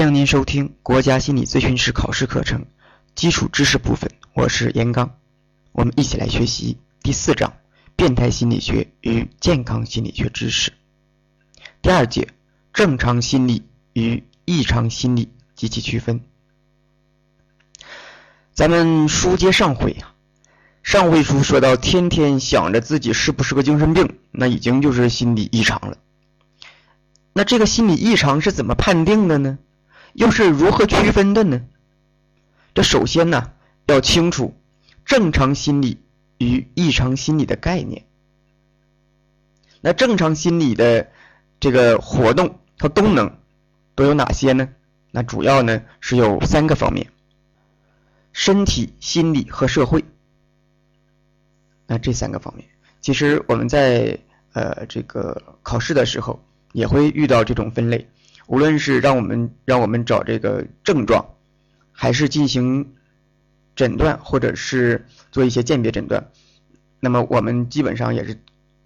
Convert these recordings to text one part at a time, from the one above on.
欢迎您收听国家心理咨询师考试课程基础知识部分，我是严刚，我们一起来学习第四章变态心理学与健康心理学知识。第二节正常心理与异常心理及其区分。咱们书接上回啊，上回书说到天天想着自己是不是个精神病，那已经就是心理异常了。那这个心理异常是怎么判定的呢？又是如何区分的呢？这首先呢，要清楚正常心理与异常心理的概念。那正常心理的这个活动和功能都有哪些呢？那主要呢是有三个方面：身体、心理和社会。那这三个方面，其实我们在呃这个考试的时候也会遇到这种分类。无论是让我们让我们找这个症状，还是进行诊断，或者是做一些鉴别诊断，那么我们基本上也是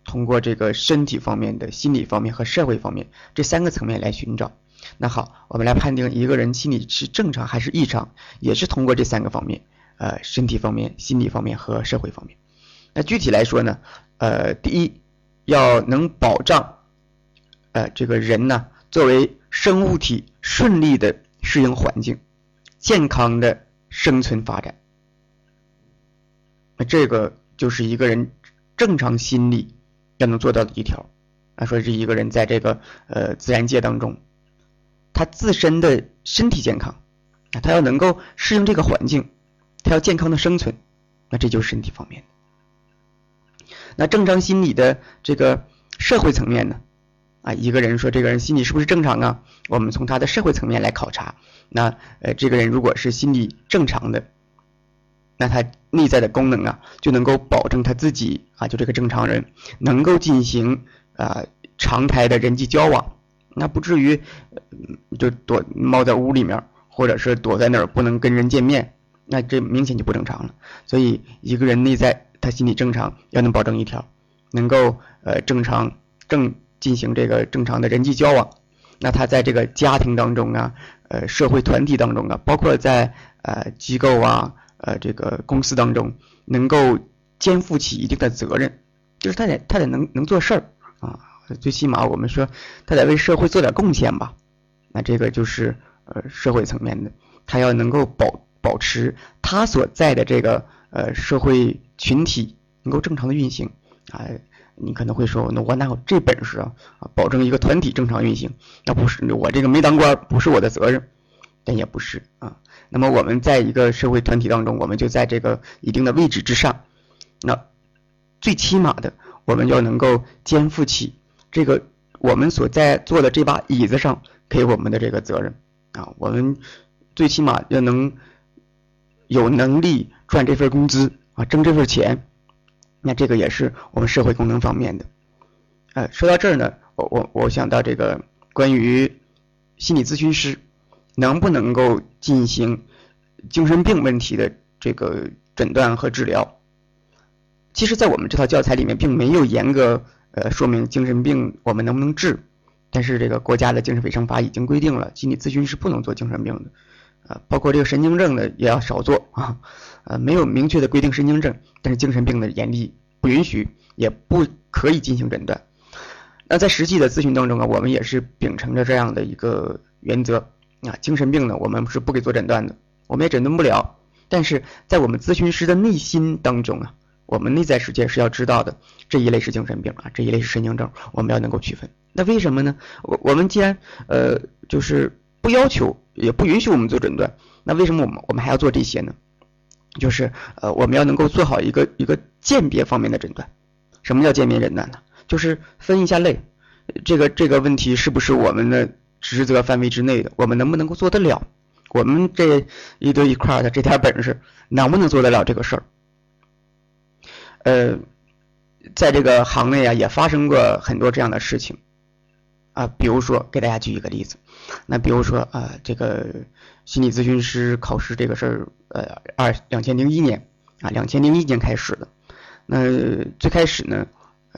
通过这个身体方面的、心理方面和社会方面这三个层面来寻找。那好，我们来判定一个人心理是正常还是异常，也是通过这三个方面，呃，身体方面、心理方面和社会方面。那具体来说呢，呃，第一要能保障，呃，这个人呢作为生物体顺利的适应环境，健康的生存发展，那这个就是一个人正常心理要能做到的一条。啊，说是一个人在这个呃自然界当中，他自身的身体健康，啊，他要能够适应这个环境，他要健康的生存，那这就是身体方面的。那正常心理的这个社会层面呢？啊，一个人说这个人心理是不是正常啊？我们从他的社会层面来考察。那呃，这个人如果是心理正常的，那他内在的功能啊，就能够保证他自己啊，就这个正常人能够进行啊常态的人际交往，那不至于就躲猫在屋里面，或者是躲在那儿不能跟人见面，那这明显就不正常了。所以一个人内在他心理正常，要能保证一条，能够呃正常正。进行这个正常的人际交往，那他在这个家庭当中啊，呃，社会团体当中啊，包括在呃机构啊，呃这个公司当中，能够肩负起一定的责任，就是他得他得能能做事儿。啊，最起码我们说他得为社会做点贡献吧，那这个就是呃社会层面的，他要能够保保持他所在的这个呃社会群体能够正常的运行。啊。你可能会说，那我哪有这本事啊？啊，保证一个团体正常运行，那不是我这个没当官，不是我的责任，但也不是啊。那么我们在一个社会团体当中，我们就在这个一定的位置之上，那最起码的，我们要能够肩负起这个我们所在坐的这把椅子上给我们的这个责任啊。我们最起码要能有能力赚这份工资啊，挣这份钱。那这个也是我们社会功能方面的，呃，说到这儿呢，我我我想到这个关于心理咨询师能不能够进行精神病问题的这个诊断和治疗，其实，在我们这套教材里面，并没有严格呃说明精神病我们能不能治，但是这个国家的精神卫生法已经规定了，心理咨询师不能做精神病的，啊，包括这个神经症的也要少做啊。呃，没有明确的规定神经症，但是精神病的严厉不允许，也不可以进行诊断。那在实际的咨询当中啊，我们也是秉承着这样的一个原则啊，精神病呢，我们是不给做诊断的，我们也诊断不了。但是在我们咨询师的内心当中啊，我们内在世界是要知道的，这一类是精神病啊，这一类是神经症，我们要能够区分。那为什么呢？我我们既然呃就是不要求，也不允许我们做诊断，那为什么我们我们还要做这些呢？就是呃，我们要能够做好一个一个鉴别方面的诊断。什么叫鉴别诊断呢？就是分一下类，这个这个问题是不是我们的职责范围之内的？我们能不能够做得了？我们这一堆一块的这点本事，能不能做得了这个事儿？呃，在这个行内啊，也发生过很多这样的事情啊。比如说，给大家举一个例子，那比如说啊，这个。心理咨询师考试这个事儿，呃，二两千零一年啊，两千零一年开始的。那最开始呢，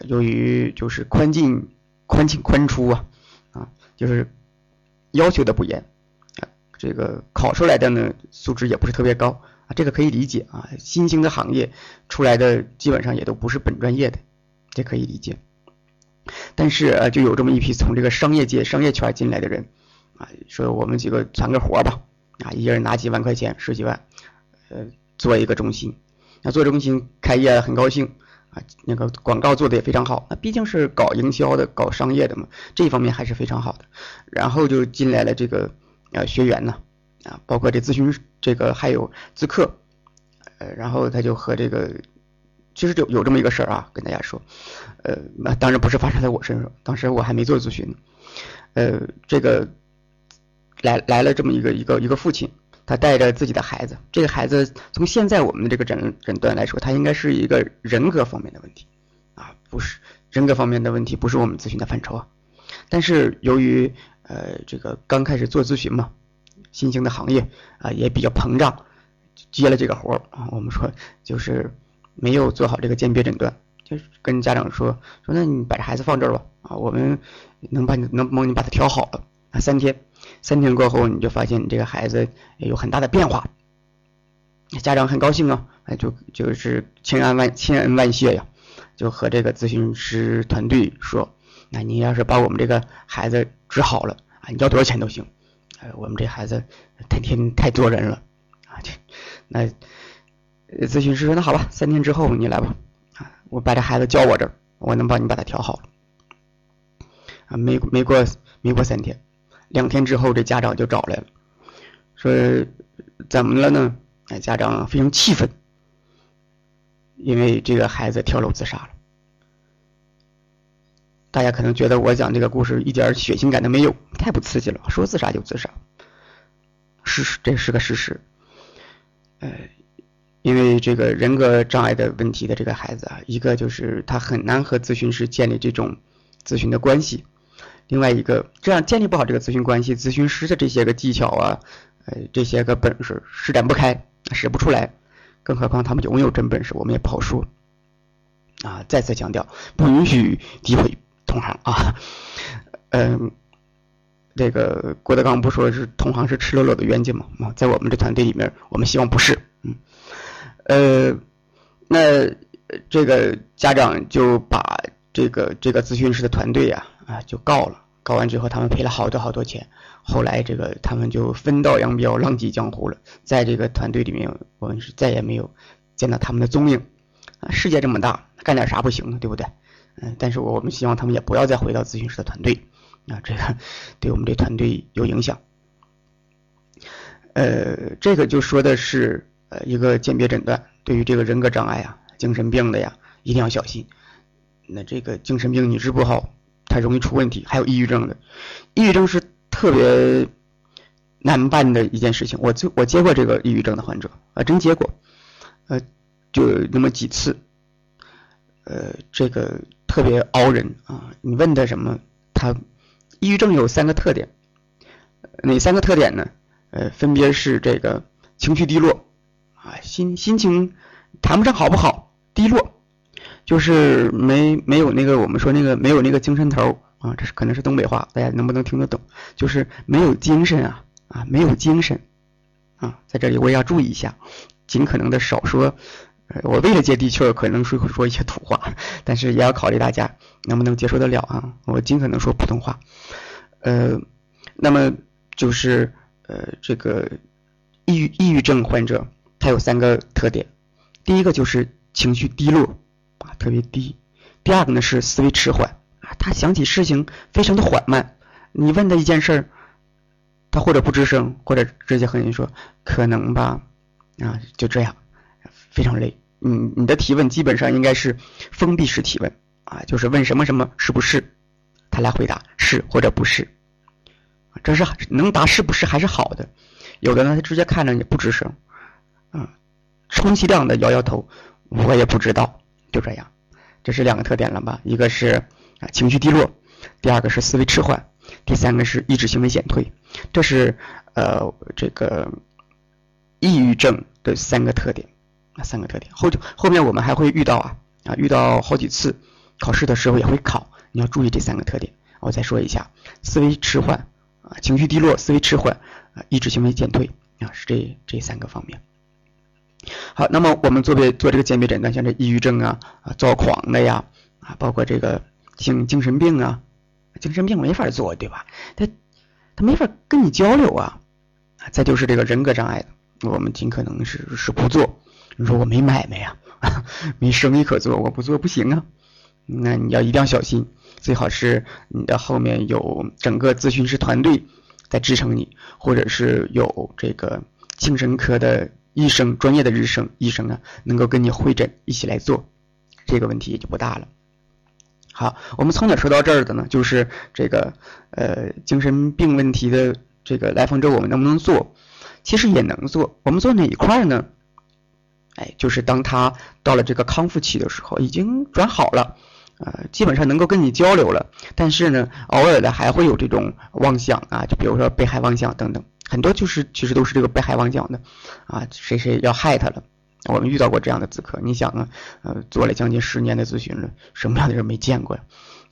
由于就是宽进宽进宽出啊，啊，就是要求的不严啊，这个考出来的呢素质也不是特别高啊，这个可以理解啊。新兴的行业出来的基本上也都不是本专业的，这可以理解。但是啊，就有这么一批从这个商业界、商业圈进来的人啊，说我们几个传个活吧，啊，一人拿几万块钱、十几万，呃，做一个中心，那做中心开业很高兴啊，那个广告做的也非常好，那毕竟是搞营销的、搞商业的嘛，这一方面还是非常好的。然后就进来了这个呃学员呢，啊，包括这咨询这个还有咨客，呃，然后他就和这个。其实就有这么一个事儿啊，跟大家说，呃，那当然不是发生在我身上，当时我还没做咨询。呃，这个来来了这么一个一个一个父亲，他带着自己的孩子，这个孩子从现在我们的这个诊诊断来说，他应该是一个人格方面的问题啊，不是人格方面的问题，不是我们咨询的范畴啊。但是由于呃这个刚开始做咨询嘛，新兴的行业啊也比较膨胀，接了这个活儿啊，我们说就是。没有做好这个鉴别诊断，就是跟家长说说，那你把这孩子放这儿吧，啊，我们能把你能帮你把他调好了啊，三天，三天过后你就发现你这个孩子有很大的变化，家长很高兴啊，哎，就就是千恩万千恩万谢呀，就和这个咨询师团队说，那你要是把我们这个孩子治好了啊，你要多少钱都行，哎，我们这孩子太天太多人了啊，这那。咨询师说：“那好吧，三天之后你来吧，啊，我把这孩子交我这儿，我能帮你把他调好。”啊，没没过没过三天，两天之后这家长就找来了，说：“怎么了呢？”哎，家长非常气愤，因为这个孩子跳楼自杀了。大家可能觉得我讲这个故事一点血腥感都没有，太不刺激了，说自杀就自杀，事实这是个事实，呃。因为这个人格障碍的问题的这个孩子啊，一个就是他很难和咨询师建立这种咨询的关系，另外一个这样建立不好这个咨询关系，咨询师的这些个技巧啊，呃这些个本事施展不开，使不出来，更何况他们有没有真本事，我们也不好说。啊，再次强调，不允许诋毁同行啊。嗯，这个郭德纲不说是同行是赤裸裸的冤家嘛？啊，在我们这团队里面，我们希望不是，嗯。呃，那这个家长就把这个这个咨询师的团队呀啊就告了，告完之后他们赔了好多好多钱，后来这个他们就分道扬镳，浪迹江湖了，在这个团队里面，我们是再也没有见到他们的踪影。啊，世界这么大，干点啥不行呢？对不对？嗯，但是我们希望他们也不要再回到咨询师的团队，啊，这个对我们这团队有影响。呃，这个就说的是。呃，一个鉴别诊断，对于这个人格障碍啊、精神病的呀，一定要小心。那这个精神病你治不好，它容易出问题。还有抑郁症的，抑郁症是特别难办的一件事情。我就我接过这个抑郁症的患者啊，真接过，呃，就那么几次，呃，这个特别熬人啊。你问他什么，他抑郁症有三个特点，哪三个特点呢？呃，分别是这个情绪低落。啊，心心情谈不上好不好，低落，就是没没有那个我们说那个没有那个精神头啊，这是可能是东北话，大家能不能听得懂？就是没有精神啊啊，没有精神啊，在这里我也要注意一下，尽可能的少说，我为了接地气儿，可能说会说一些土话，但是也要考虑大家能不能接受得了啊，我尽可能说普通话，呃，那么就是呃这个抑郁抑郁症患者。它有三个特点，第一个就是情绪低落啊，特别低；第二个呢是思维迟缓啊，他想起事情非常的缓慢。你问他一件事儿，他或者不吱声，或者直接和你说可能吧，啊，就这样，非常累。嗯，你的提问基本上应该是封闭式提问啊，就是问什么什么是不是，他来回答是或者不是，这是能答是不是还是好的。有的呢，他直接看着你不吱声。嗯，充其量的摇摇头，我也不知道，就这样，这是两个特点了吧？一个是啊情绪低落，第二个是思维迟缓，第三个是意志行为减退，这是呃这个抑郁症的三个特点啊三个特点。后后面我们还会遇到啊啊遇到好几次考试的时候也会考，你要注意这三个特点。我再说一下，思维迟缓啊，情绪低落、思维迟缓啊、意志行为减退啊，是这这三个方面。好，那么我们做别做这个鉴别诊断，像这抑郁症啊、啊躁狂的呀，啊，包括这个精精神病啊，精神病没法做，对吧？他他没法跟你交流啊。再就是这个人格障碍的，我们尽可能是是不做。你说我没买卖呀，没生意可做，我不做不行啊。那你要一定要小心，最好是你的后面有整个咨询师团队在支撑你，或者是有这个精神科的。医生专业的医生医生啊，能够跟你会诊一起来做，这个问题也就不大了。好，我们从哪说到这儿的呢？就是这个呃精神病问题的这个来访者，我们能不能做？其实也能做。我们做哪一块呢？哎，就是当他到了这个康复期的时候，已经转好了，呃，基本上能够跟你交流了，但是呢，偶尔的还会有这种妄想啊，就比如说被害妄想等等。很多就是其实都是这个被害妄想的，啊，谁谁要害他了？我们遇到过这样的咨客，你想啊，呃，做了将近十年的咨询了，什么样的人没见过呀？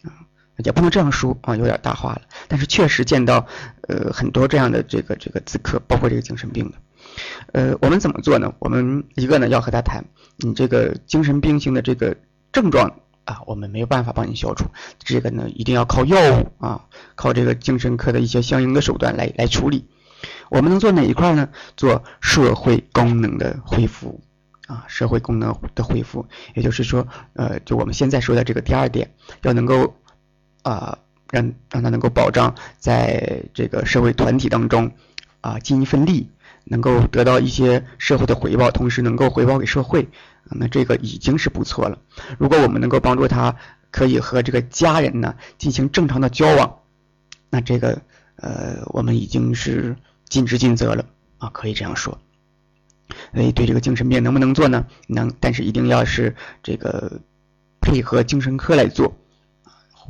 啊，也不能这样说啊，有点大话了。但是确实见到呃很多这样的这个这个咨客，包括这个精神病的。呃，我们怎么做呢？我们一个呢要和他谈，你这个精神病性的这个症状啊，我们没有办法帮你消除，这个呢一定要靠药物啊，靠这个精神科的一些相应的手段来来处理。我们能做哪一块呢？做社会功能的恢复啊，社会功能的恢复，也就是说，呃，就我们现在说的这个第二点，要能够啊，让让他能够保障在这个社会团体当中啊尽一份力，能够得到一些社会的回报，同时能够回报给社会，那这个已经是不错了。如果我们能够帮助他，可以和这个家人呢进行正常的交往，那这个呃，我们已经是。尽职尽责了啊，可以这样说。所以对这个精神病能不能做呢？能，但是一定要是这个配合精神科来做，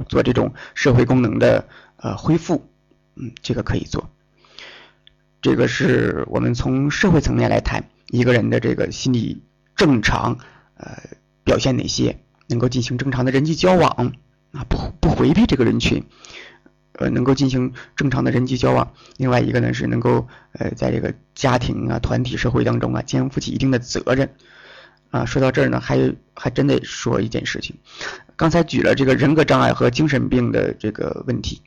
做这种社会功能的呃恢复，嗯，这个可以做。这个是我们从社会层面来谈一个人的这个心理正常呃表现哪些，能够进行正常的人际交往啊，不不回避这个人群。呃，能够进行正常的人际交往。另外一个呢，是能够呃，在这个家庭啊、团体、社会当中啊，肩负起一定的责任。啊，说到这儿呢，还还真得说一件事情。刚才举了这个人格障碍和精神病的这个问题，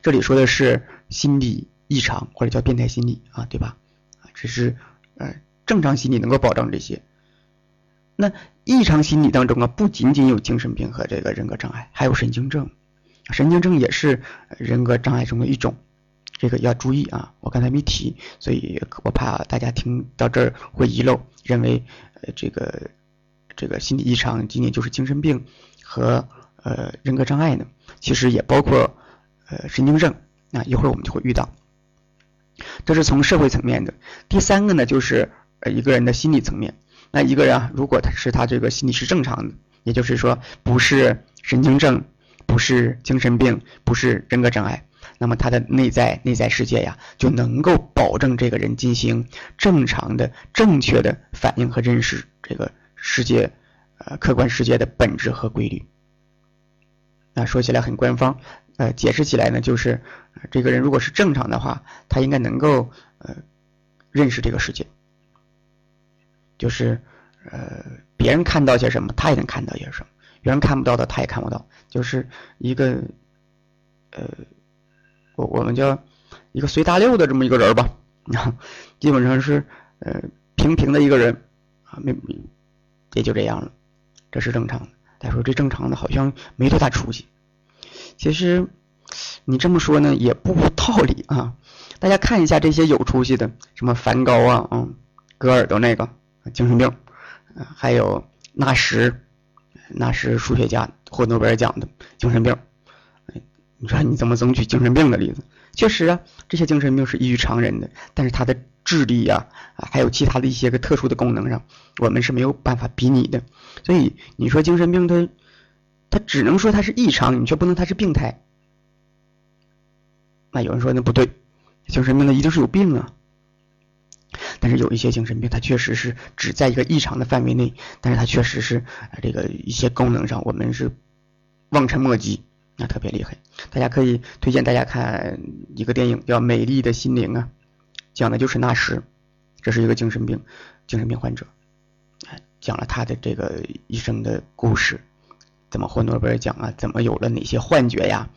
这里说的是心理异常或者叫变态心理啊，对吧？啊，这是呃正常心理能够保障这些。那异常心理当中啊，不仅仅有精神病和这个人格障碍，还有神经症。神经症也是人格障碍中的一种，这个要注意啊！我刚才没提，所以我怕大家听到这儿会遗漏，认为呃这个这个心理异常仅仅就是精神病和呃人格障碍呢，其实也包括呃神经症啊。一会儿我们就会遇到，这是从社会层面的。第三个呢，就是呃一个人的心理层面。那一个人啊，如果他是他这个心理是正常的，也就是说不是神经症。不是精神病，不是人格障碍，那么他的内在内在世界呀，就能够保证这个人进行正常的、正确的反应和认识这个世界，呃，客观世界的本质和规律。那说起来很官方，呃，解释起来呢，就是这个人如果是正常的话，他应该能够呃认识这个世界，就是呃别人看到些什么，他也能看到些什么。别人看不到的，他也看不到，就是一个，呃，我我们叫一个随大溜的这么一个人吧，啊 基本上是呃平平的一个人啊，没也就这样了，这是正常的。再说这正常的，好像没多大出息。其实你这么说呢，也不无道理啊。大家看一下这些有出息的，什么梵高啊，嗯，割耳朵那个精神病，还有纳什。那是数学家获诺贝尔奖的精神病，你说你怎么总举精神病的例子？确实啊，这些精神病是异于常人的，但是他的智力呀，还有其他的一些个特殊的功能上，我们是没有办法比拟的。所以你说精神病，他他只能说他是异常，你却不能他是病态。那有人说那不对，精神病他一定是有病啊。但是有一些精神病，它确实是只在一个异常的范围内，但是它确实是这个一些功能上我们是望尘莫及那特别厉害。大家可以推荐大家看一个电影叫《美丽的心灵》啊，讲的就是纳什，这是一个精神病精神病患者，讲了他的这个一生的故事，怎么获诺贝尔奖啊，怎么有了哪些幻觉呀，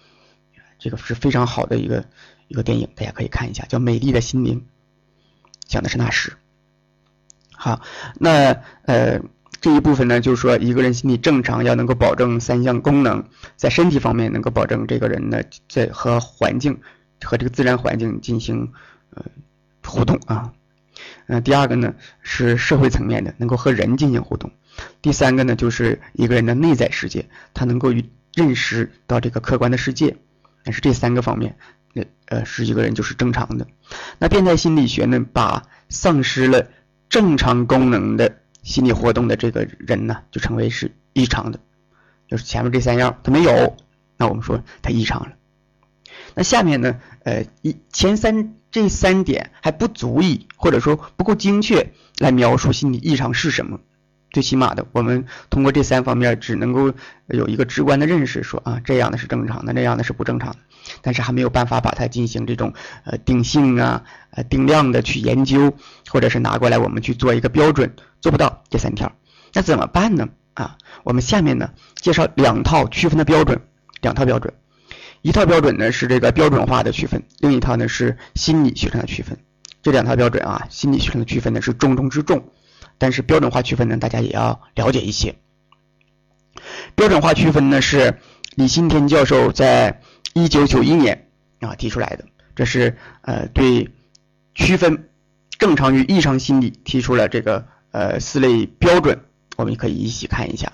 这个是非常好的一个一个电影，大家可以看一下，叫《美丽的心灵》，讲的是纳什。好，那呃这一部分呢，就是说一个人心理正常，要能够保证三项功能，在身体方面能够保证这个人呢在和环境和这个自然环境进行呃互动啊。嗯，第二个呢是社会层面的，能够和人进行互动。第三个呢就是一个人的内在世界，他能够与认识到这个客观的世界。但是这三个方面，那呃是一个人就是正常的。那变态心理学呢，把丧失了。正常功能的心理活动的这个人呢，就称为是异常的，就是前面这三样他没有，那我们说他异常了。那下面呢，呃，一前三这三点还不足以，或者说不够精确来描述心理异常是什么。最起码的，我们通过这三方面只能够有一个直观的认识，说啊这样的是正常的，那样的是不正常的，但是还没有办法把它进行这种呃定性啊、呃定量的去研究，或者是拿过来我们去做一个标准，做不到这三条，那怎么办呢？啊，我们下面呢介绍两套区分的标准，两套标准，一套标准呢是这个标准化的区分，另一套呢是心理学上的区分。这两套标准啊，心理学上的区分呢是重中之重。但是标准化区分呢，大家也要了解一些。标准化区分呢，是李新天教授在一九九一年啊提出来的，这是呃对区分正常与异常心理提出了这个呃四类标准，我们可以一起看一下。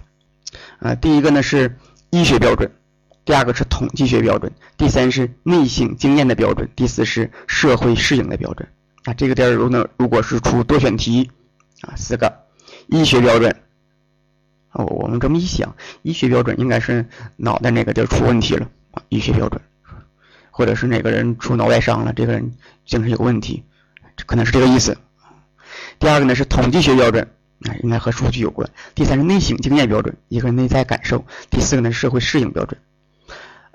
呃，第一个呢是医学标准，第二个是统计学标准，第三是内省经验的标准，第四是社会适应的标准。啊，这个点儿如呢，如果是出多选题。啊，四个医学标准。哦，我们这么一想，医学标准应该是脑袋那个地儿出问题了啊。医学标准，或者是哪个人出脑外伤了，这个人精神有问题，这可能是这个意思。第二个呢是统计学标准，啊，应该和数据有关。第三是内省经验标准，一个人内在感受。第四个呢是社会适应标准。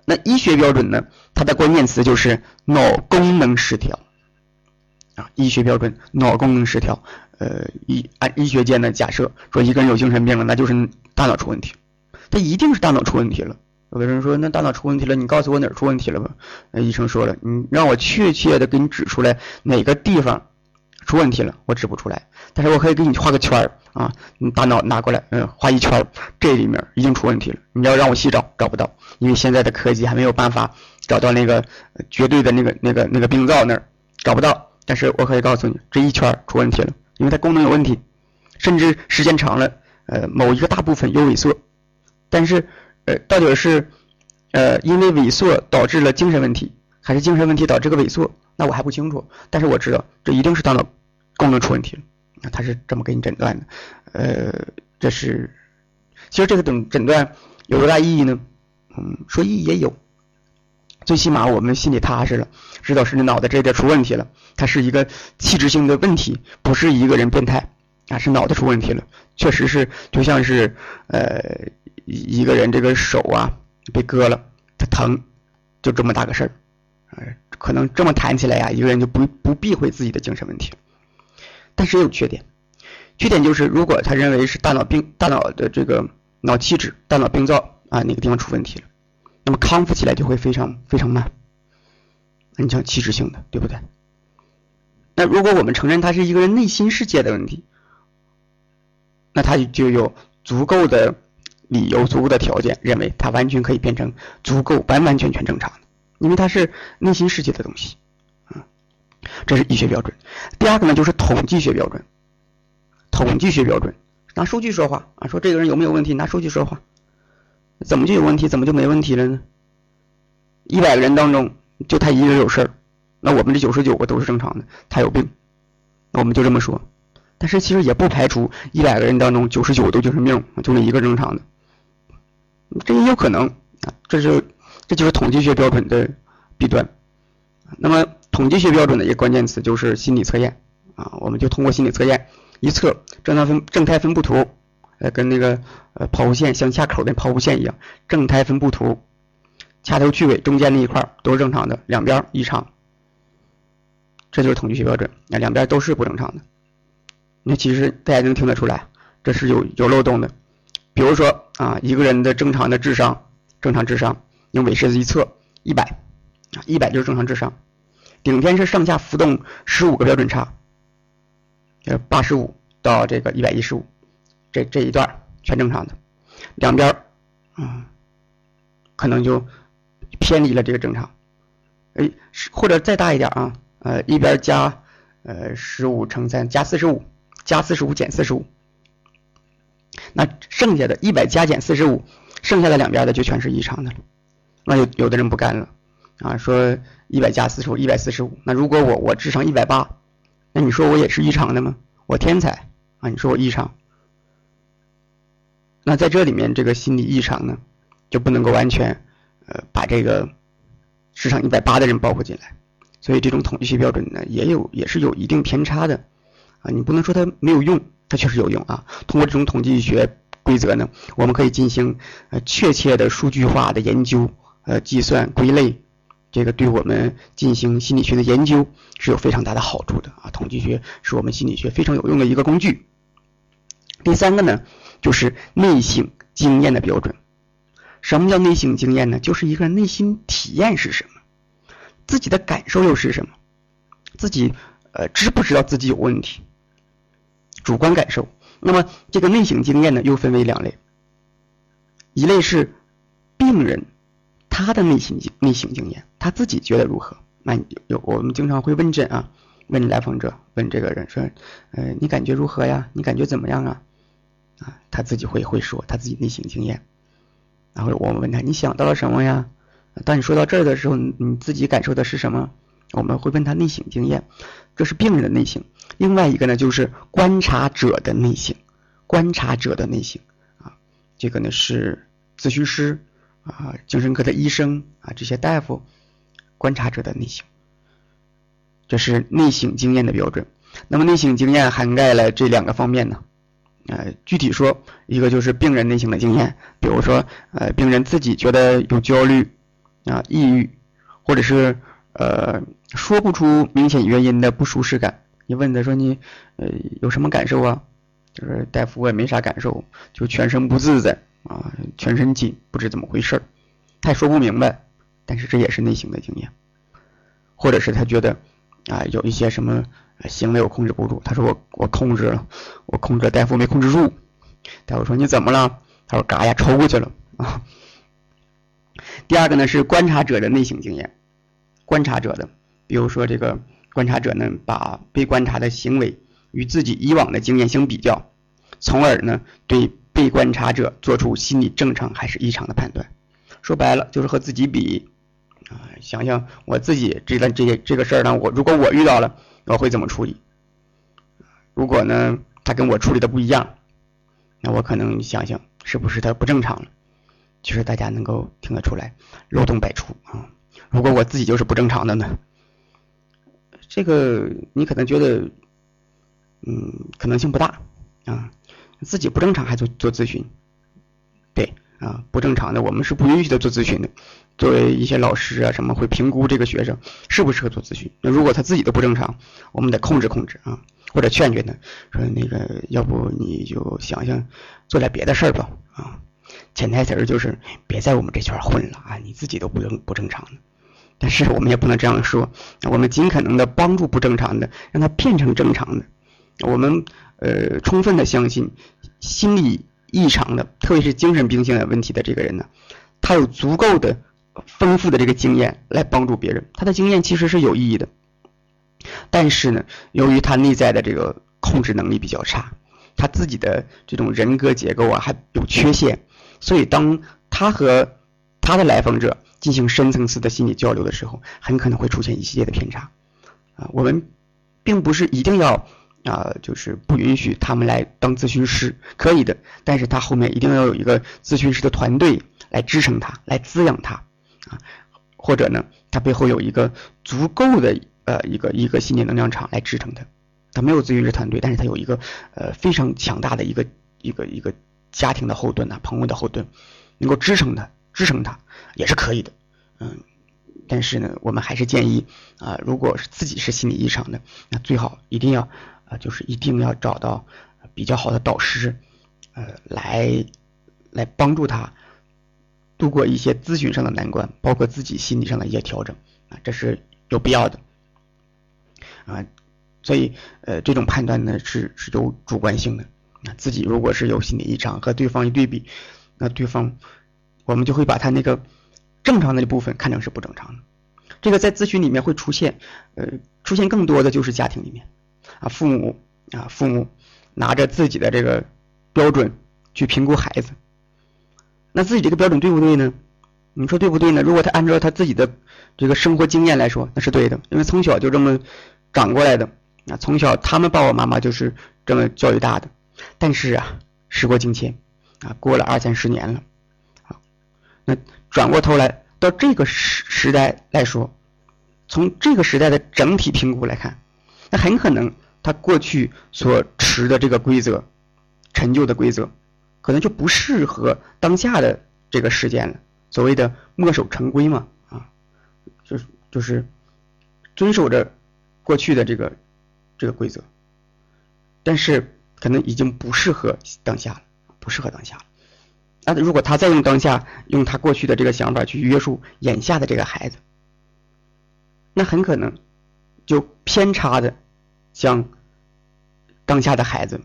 那医学标准呢，它的关键词就是脑功能失调。医学标准脑功能失调。呃，医按医学界的假设说，一个人有精神病了，那就是大脑出问题，他一定是大脑出问题了。有的人说，那大脑出问题了，你告诉我哪儿出问题了吧？那医生说了，你让我确切的给你指出来哪个地方出问题了，我指不出来。但是我可以给你画个圈儿啊，你大脑拿过来，嗯，画一圈，这里面已经出问题了。你要让我细找，找不到，因为现在的科技还没有办法找到那个绝对的那个那个那个病灶那儿找不到。但是我可以告诉你，这一圈出问题了。因为它功能有问题，甚至时间长了，呃，某一个大部分有萎缩，但是，呃，到底是，呃，因为萎缩导致了精神问题，还是精神问题导致个萎缩，那我还不清楚。但是我知道，这一定是大脑功能出问题了。那他是这么给你诊断的，呃，这是，其实这个诊诊断有多大意义呢？嗯，说意义也有。最起码我们心里踏实了，知道是你脑袋这点出问题了，它是一个器质性的问题，不是一个人变态啊，是脑袋出问题了，确实是就像是呃一个人这个手啊被割了，他疼，就这么大个事儿，可能这么谈起来呀，一个人就不不避讳自己的精神问题，但是也有缺点，缺点就是如果他认为是大脑病，大脑的这个脑气质、大脑病灶啊哪个地方出问题了。那么康复起来就会非常非常慢，你讲器质性的，对不对？那如果我们承认他是一个人内心世界的问题，那他就有足够的理由、足够的条件，认为他完全可以变成足够完完全全正常的，因为他是内心世界的东西，嗯，这是医学标准。第二个呢，就是统计学标准，统计学标准拿数据说话啊，说这个人有没有问题，拿数据说话。怎么就有问题？怎么就没问题了呢？一百个人当中就他一个人有事儿，那我们这九十九个都是正常的，他有病，那我们就这么说。但是其实也不排除一百个人当中九十九都精神病，就那一个正常的，这也有可能啊。这是这就是统计学标准的弊端。那么统计学标准的一个关键词就是心理测验啊，我们就通过心理测验一测正态分正态分布图。呃，跟那个呃抛物线相下口的抛物线一样，正态分布图，掐头去尾中间那一块都是正常的，两边异常，这就是统计学标准。那两边都是不正常的。那其实大家能听得出来，这是有有漏洞的。比如说啊，一个人的正常的智商，正常智商用韦氏一测一百啊，一百就是正常智商，顶天是上下浮动十五个标准差，呃，八十五到这个一百一十五，这这一段全正常的，两边啊，可能就偏离了这个正常，哎，或者再大一点啊，呃，一边加呃十五乘三加四十五。加四十五减四十五，那剩下的一百加减四十五，剩下的两边的就全是异常的了。那有有的人不干了啊，说一百加四十五，一百四十五。那如果我我智商一百八，那你说我也是异常的吗？我天才啊，你说我异常？那在这里面这个心理异常呢，就不能够完全呃把这个市场一百八的人包括进来。所以这种统计学标准呢，也有也是有一定偏差的。啊，你不能说它没有用，它确实有用啊。通过这种统计学规则呢，我们可以进行呃确切的数据化的研究，呃计算归类，这个对我们进行心理学的研究是有非常大的好处的啊。统计学是我们心理学非常有用的一个工具。第三个呢，就是内省经验的标准。什么叫内省经验呢？就是一个内心体验是什么，自己的感受又是什么，自己呃知不知道自己有问题？主观感受，那么这个内省经验呢，又分为两类。一类是病人他的内心内省经验，他自己觉得如何？那有我们经常会问诊啊，问来访者，问这个人说，呃，你感觉如何呀？你感觉怎么样啊？啊，他自己会会说他自己内省经验。然后我们问他，你想到了什么呀？当你说到这儿的时候，你自己感受的是什么？我们会问他内省经验，这是病人的内省。另外一个呢，就是观察者的内省，观察者的内省啊，这个呢是咨询师啊、精神科的医生啊这些大夫观察者的内省，这是内省经验的标准。那么内省经验涵盖了这两个方面呢，呃，具体说，一个就是病人内心的经验，比如说呃，病人自己觉得有焦虑啊、抑郁，或者是呃说不出明显原因的不舒适感。你问他说你，呃，有什么感受啊？就是大夫我也没啥感受，就全身不自在啊，全身紧，不知怎么回事儿，他也说不明白。但是这也是内心的经验，或者是他觉得啊，有一些什么行为我控制不住，他说我我控制了，我控制了，大夫没控制住。大夫说你怎么了？他说嘎呀抽过去了啊。第二个呢是观察者的内省经验，观察者的，比如说这个。观察者呢，把被观察的行为与自己以往的经验相比较，从而呢对被观察者做出心理正常还是异常的判断。说白了就是和自己比啊，想想我自己这段这些这个事儿呢，我如果我遇到了，我会怎么处理？如果呢他跟我处理的不一样，那我可能想想是不是他不正常了？其实大家能够听得出来，漏洞百出啊。如果我自己就是不正常的呢？这个你可能觉得，嗯，可能性不大啊。自己不正常还做做咨询，啊，不正常的我们是不允许他做咨询的。作为一些老师啊，什么会评估这个学生适不适合做咨询。那如果他自己都不正常，我们得控制控制啊，或者劝劝他，说那个要不你就想想做点别的事儿吧啊。潜台词就是别在我们这圈混了啊，你自己都不正不正常的。但是我们也不能这样说，我们尽可能的帮助不正常的，让他变成正常的。我们呃充分的相信，心理异常的，特别是精神病性的问题的这个人呢，他有足够的丰富的这个经验来帮助别人。他的经验其实是有意义的，但是呢，由于他内在的这个控制能力比较差，他自己的这种人格结构啊还有缺陷，所以当他和他的来访者。进行深层次的心理交流的时候，很可能会出现一系列的偏差，啊，我们并不是一定要啊，就是不允许他们来当咨询师，可以的，但是他后面一定要有一个咨询师的团队来支撑他，来滋养他，啊，或者呢，他背后有一个足够的呃一个一个心理能量场来支撑他，他没有咨询师团队，但是他有一个呃非常强大的一个一个一个家庭的后盾呐，朋友的后盾，能够支撑他。支撑他也是可以的嗯，但是呢，我们还是建议啊，如果是自己是心理异常的，那最好一定要啊，就是一定要找到比较好的导师，呃，来来帮助他度过一些咨询上的难关，包括自己心理上的一些调整啊，这是有必要的啊。所以，呃，这种判断呢是是有主观性的。那自己如果是有心理异常，和对方一对比，那对方我们就会把他那个正常的部分看成是不正常的。这个在咨询里面会出现，呃，出现更多的就是家庭里面啊，父母啊，父母拿着自己的这个标准去评估孩子，那自己这个标准对不对呢？你说对不对呢？如果他按照他自己的这个生活经验来说，那是对的，因为从小就这么长过来的。啊，从小他们爸爸妈妈就是这么教育大的，但是啊，时过境迁，啊，过了二三十年了，啊，那转过头来到这个时时代来说，从这个时代的整体评估来看，那很可能他过去所持的这个规则，陈旧的规则，可能就不适合当下的这个时间了。所谓的墨守成规嘛，啊，就是就是遵守着过去的这个。这个规则，但是可能已经不适合当下了，不适合当下了。那如果他再用当下，用他过去的这个想法去约束眼下的这个孩子，那很可能就偏差的将当下的孩子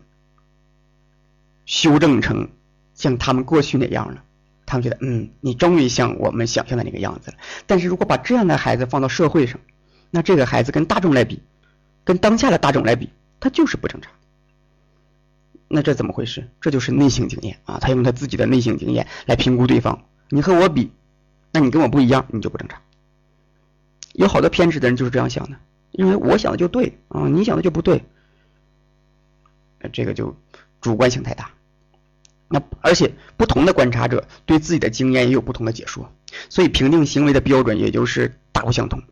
修正成像他们过去那样了。他们觉得，嗯，你终于像我们想象的那个样子了。但是如果把这样的孩子放到社会上，那这个孩子跟大众来比。跟当下的大众来比，他就是不正常。那这怎么回事？这就是内省经验啊！他用他自己的内省经验来评估对方。你和我比，那你跟我不一样，你就不正常。有好多偏执的人就是这样想的，因为我想的就对啊，你想的就不对。这个就主观性太大。那而且不同的观察者对自己的经验也有不同的解说，所以评定行为的标准也就是大不相同。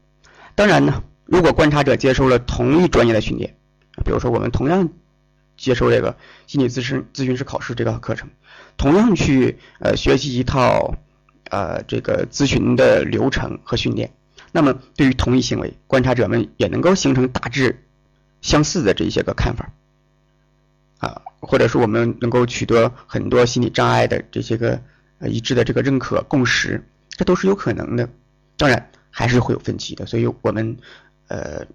当然呢。如果观察者接受了同一专业的训练，比如说我们同样接受这个心理咨询咨询师考试这个课程，同样去呃学习一套呃这个咨询的流程和训练，那么对于同一行为，观察者们也能够形成大致相似的这些个看法啊，或者说我们能够取得很多心理障碍的这些个一致的这个认可共识，这都是有可能的。当然还是会有分歧的，所以我们。呃，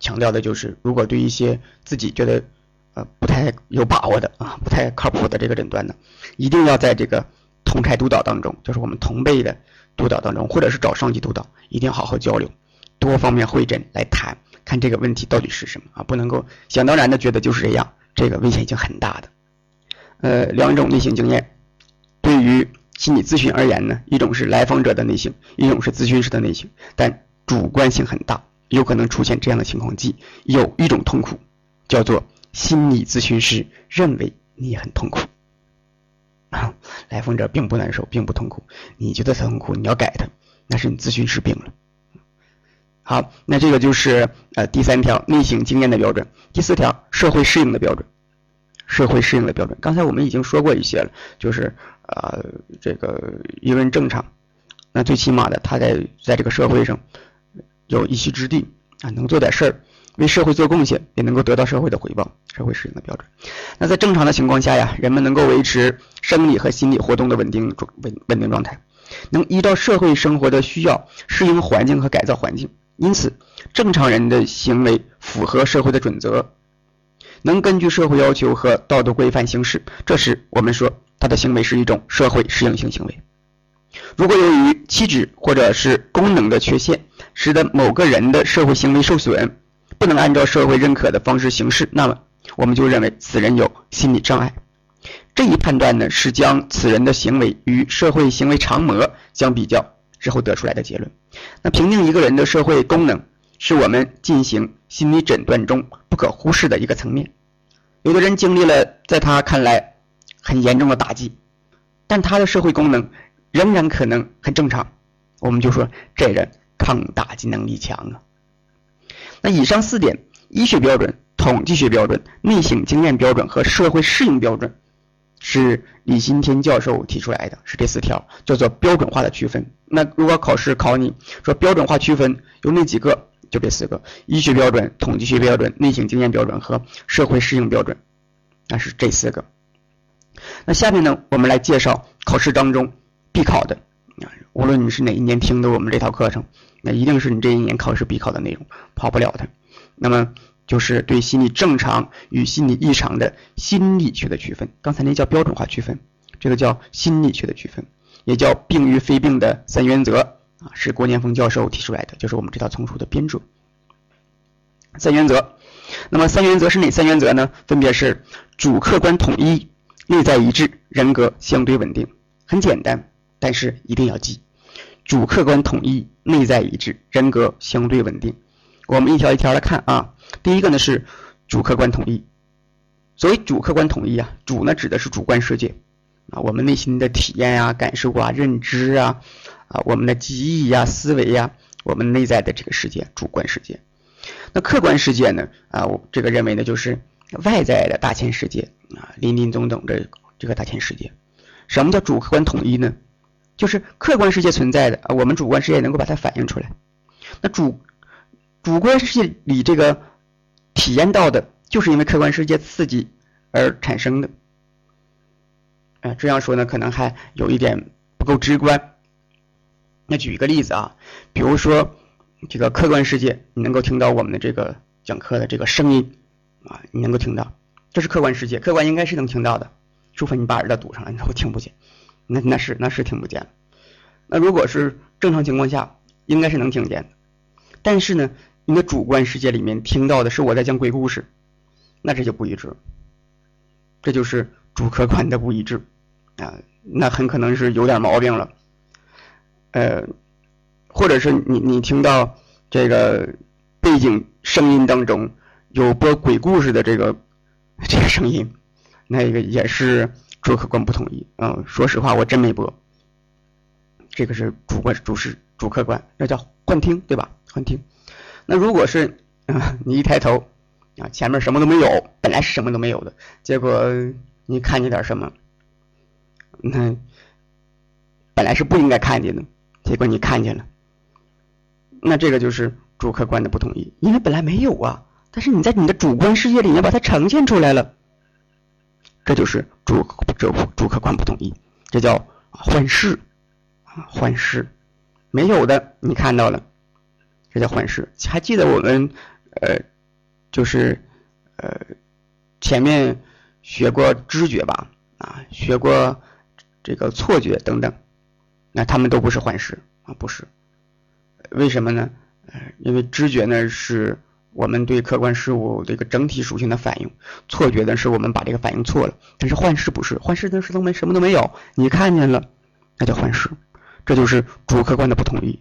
强调的就是，如果对一些自己觉得呃不太有把握的啊，不太靠谱的这个诊断呢，一定要在这个同台督导当中，就是我们同辈的督导当中，或者是找上级督导，一定要好好交流，多方面会诊来谈，看这个问题到底是什么啊，不能够想当然的觉得就是这样，这个危险性很大的。呃，两种类型经验，对于心理咨询而言呢，一种是来访者的内心，一种是咨询师的内心，但主观性很大。有可能出现这样的情况，即有一种痛苦，叫做心理咨询师认为你很痛苦，啊 来访者并不难受，并不痛苦，你觉得他痛苦，你要改他，那是你咨询师病了。好，那这个就是呃第三条内省经验的标准，第四条社会适应的标准，社会适应的标准。刚才我们已经说过一些了，就是呃这个一个人正常，那最起码的他在在这个社会上。有一席之地啊，能做点事儿，为社会做贡献，也能够得到社会的回报，社会适应的标准。那在正常的情况下呀，人们能够维持生理和心理活动的稳定状稳稳定状态，能依照社会生活的需要适应环境和改造环境。因此，正常人的行为符合社会的准则，能根据社会要求和道德规范行事。这时，我们说他的行为是一种社会适应性行为。如果由于气质或者是功能的缺陷，使得某个人的社会行为受损，不能按照社会认可的方式行事，那么我们就认为此人有心理障碍。这一判断呢，是将此人的行为与社会行为常模相比较之后得出来的结论。那评定一个人的社会功能，是我们进行心理诊断中不可忽视的一个层面。有的人经历了在他看来很严重的打击，但他的社会功能仍然可能很正常，我们就说这人。抗打击能力强啊！那以上四点：医学标准、统计学标准、内省经验标准和社会适应标准，是李新天教授提出来的，是这四条，叫做标准化的区分。那如果考试考你说标准化区分有哪几个？就这四个：医学标准、统计学标准、内省经验标准和社会适应标准。那是这四个。那下面呢，我们来介绍考试当中必考的，无论你是哪一年听的我们这套课程，那一定是你这一年考试必考的内容，跑不了的。那么。就是对心理正常与心理异常的心理学的区分，刚才那叫标准化区分，这个叫心理学的区分，也叫病与非病的三原则啊，是郭念峰教授提出来的，就是我们这套丛书的编著。三原则，那么三原则是哪三原则呢？分别是主客观统一、内在一致、人格相对稳定。很简单，但是一定要记：主客观统一、内在一致、人格相对稳定。我们一条一条来看啊。第一个呢是主客观统一。所谓主客观统一啊，主呢指的是主观世界啊，我们内心的体验呀、感受啊、认知啊，啊，我们的记忆呀、思维呀，我们内在的这个世界，主观世界。那客观世界呢啊，我这个认为呢就是外在的大千世界啊，林林总总的这个大千世界。什么叫主客观统一呢？就是客观世界存在的啊，我们主观世界能够把它反映出来。那主主观世界里这个。体验到的就是因为客观世界刺激而产生的，哎，这样说呢，可能还有一点不够直观。那举一个例子啊，比如说这个客观世界，你能够听到我们的这个讲课的这个声音啊，你能够听到，这是客观世界，客观应该是能听到的，除非你把耳朵堵上了，你会听不见，那那是那是听不见。那如果是正常情况下，应该是能听见的，但是呢？你的主观世界里面听到的是我在讲鬼故事，那这就不一致，这就是主客观的不一致啊，那很可能是有点毛病了，呃，或者是你你听到这个背景声音当中有播鬼故事的这个这个声音，那个也是主客观不统一嗯。说实话，我真没播，这个是主观主视主客观，那叫幻听对吧？幻听。那如果是啊，你一抬头啊，前面什么都没有，本来是什么都没有的，结果你看见点什么，那本来是不应该看见的，结果你看见了，那这个就是主客观的不统一，因为本来没有啊，但是你在你的主观世界里面把它呈现出来了，这就是主主主客观不统一，这叫幻视啊，幻视，没有的你看到了。这叫幻视。还记得我们，呃，就是呃，前面学过知觉吧？啊，学过这个错觉等等，那他们都不是幻视啊，不是。为什么呢？呃，因为知觉呢是我们对客观事物这个整体属性的反应，错觉呢是我们把这个反应错了。但是幻视不是，幻视的是都没什么都没有，你看见了，那叫幻视。这就是主客观的不统一。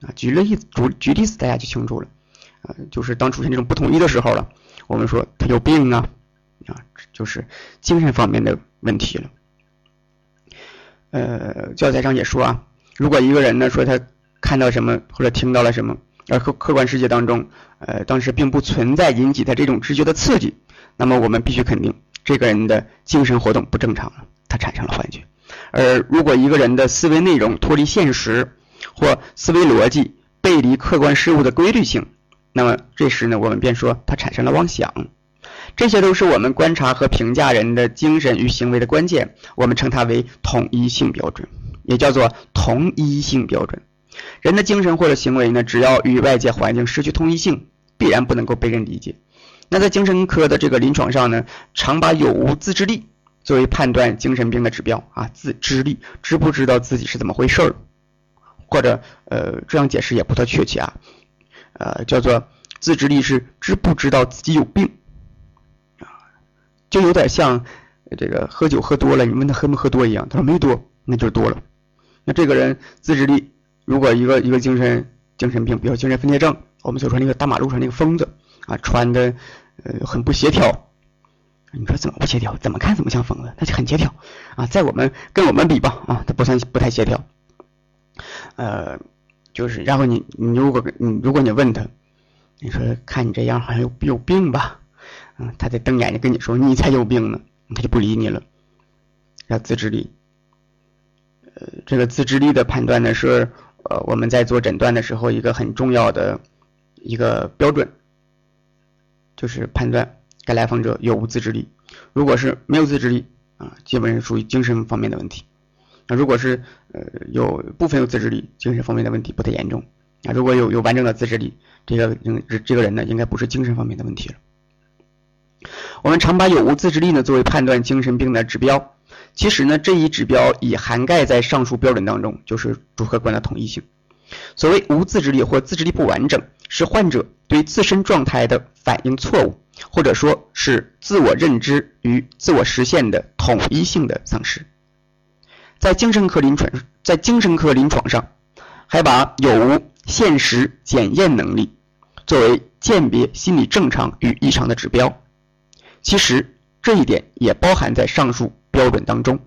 啊，举例子，举举例子，大家就清楚了。啊，就是当出现这种不统一的时候了，我们说他有病啊，啊，就是精神方面的问题了。呃，教材上也说啊，如果一个人呢说他看到什么或者听到了什么，而客客观世界当中，呃，当时并不存在引起他这种知觉的刺激，那么我们必须肯定这个人的精神活动不正常了，他产生了幻觉。而如果一个人的思维内容脱离现实，或思维逻辑背离客观事物的规律性，那么这时呢，我们便说他产生了妄想。这些都是我们观察和评价人的精神与行为的关键，我们称它为统一性标准，也叫做同一性标准。人的精神或者行为呢，只要与外界环境失去统一性，必然不能够被人理解。那在精神科的这个临床上呢，常把有无自制力作为判断精神病的指标啊，自知力，知不知道自己是怎么回事儿？或者呃，这样解释也不太确切啊，呃，叫做自制力是知不知道自己有病啊，就有点像这个喝酒喝多了，你问他喝没喝多一样，他说没多，那就多了。那这个人自制力，如果一个一个精神精神病，比如精神分裂症，我们所说那个大马路上那个疯子啊，穿的呃很不协调，你说怎么不协调？怎么看怎么像疯子？他就很协调啊，在我们跟我们比吧啊，他不算不太协调。呃，就是，然后你你如果你如果你问他，你说看你这样好像有有病吧，嗯，他在瞪眼睛跟你说你才有病呢，他就不理你了，要自制力。呃，这个自制力的判断呢，是呃我们在做诊断的时候一个很重要的一个标准，就是判断该来访者有无自制力。如果是没有自制力啊，基本上属于精神方面的问题。那如果是呃有部分有自制力，精神方面的问题不太严重。啊，如果有有完整的自制力，这个嗯这个人呢，应该不是精神方面的问题了。我们常把有无自制力呢作为判断精神病的指标。其实呢，这一指标已涵盖在上述标准当中，就是主客观的统一性。所谓无自制力或自制力不完整，是患者对自身状态的反应错误，或者说是自我认知与自我实现的统一性的丧失。在精神科临床，在精神科临床上，还把有无现实检验能力作为鉴别心理正常与异常的指标。其实这一点也包含在上述。标准当中，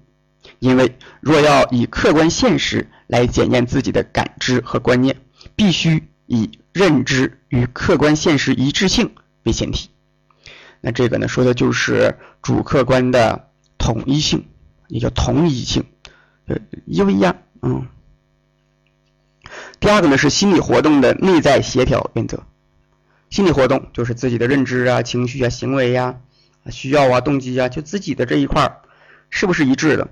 因为若要以客观现实来检验自己的感知和观念，必须以认知与客观现实一致性为前提。那这个呢，说的就是主客观的统一性，也叫同一性，呃，一不一样？嗯。第二个呢是心理活动的内在协调原则。心理活动就是自己的认知啊、情绪啊、行为呀、需要啊、动机啊，就自己的这一块儿。是不是一致的？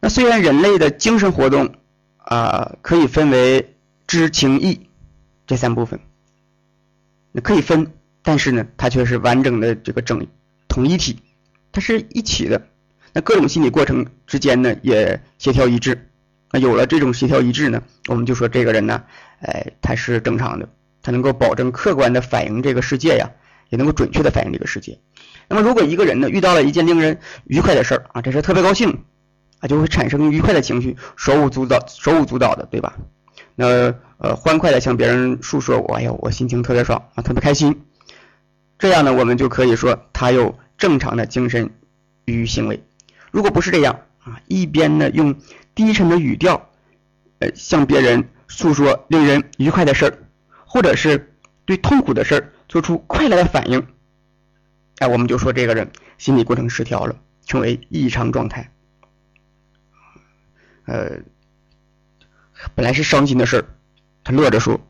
那虽然人类的精神活动啊可以分为知情意这三部分，那可以分，但是呢，它却是完整的这个整统一体，它是一起的。那各种心理过程之间呢也协调一致。那有了这种协调一致呢，我们就说这个人呢，哎，他是正常的，他能够保证客观的反映这个世界呀，也能够准确的反映这个世界。那么，如果一个人呢遇到了一件令人愉快的事儿啊，这事特别高兴啊，就会产生愉快的情绪，手舞足蹈、手舞足蹈的，对吧？那呃，欢快的向别人诉说，我哎呀，我心情特别爽啊，特别开心。这样呢，我们就可以说他有正常的精神与行为。如果不是这样啊，一边呢用低沉的语调呃向别人诉说令人愉快的事儿，或者是对痛苦的事儿做出快乐的反应。哎，我们就说这个人心理过程失调了，称为异常状态。呃，本来是伤心的事儿，他乐着说。